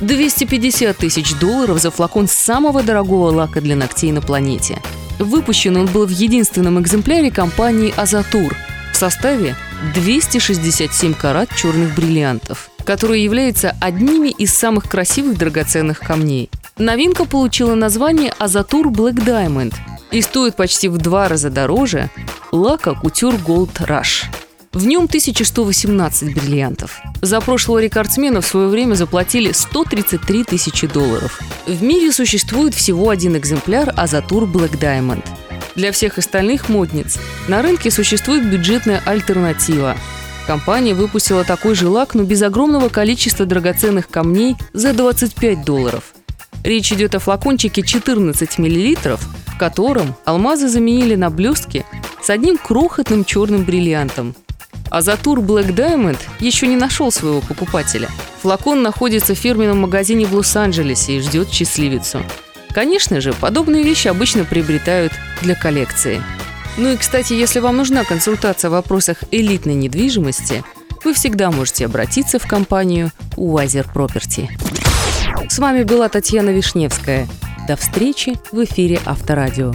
250 тысяч долларов за флакон самого дорогого лака для ногтей на планете. Выпущен он был в единственном экземпляре компании «Азатур» в составе 267 карат черных бриллиантов, который является одними из самых красивых драгоценных камней. Новинка получила название «Азатур Black Diamond» и стоит почти в два раза дороже лака «Кутюр Gold Rush». В нем 1118 бриллиантов. За прошлого рекордсмена в свое время заплатили 133 тысячи долларов. В мире существует всего один экземпляр Азатур Black Diamond. Для всех остальных модниц на рынке существует бюджетная альтернатива. Компания выпустила такой же лак, но без огромного количества драгоценных камней за 25 долларов. Речь идет о флакончике 14 мл, в котором алмазы заменили на блестки с одним крохотным черным бриллиантом – а Затур Black Diamond еще не нашел своего покупателя. Флакон находится в фирменном магазине в Лос-Анджелесе и ждет счастливицу. Конечно же, подобные вещи обычно приобретают для коллекции. Ну и, кстати, если вам нужна консультация в вопросах элитной недвижимости, вы всегда можете обратиться в компанию Уайзер Property. С вами была Татьяна Вишневская. До встречи в эфире Авторадио.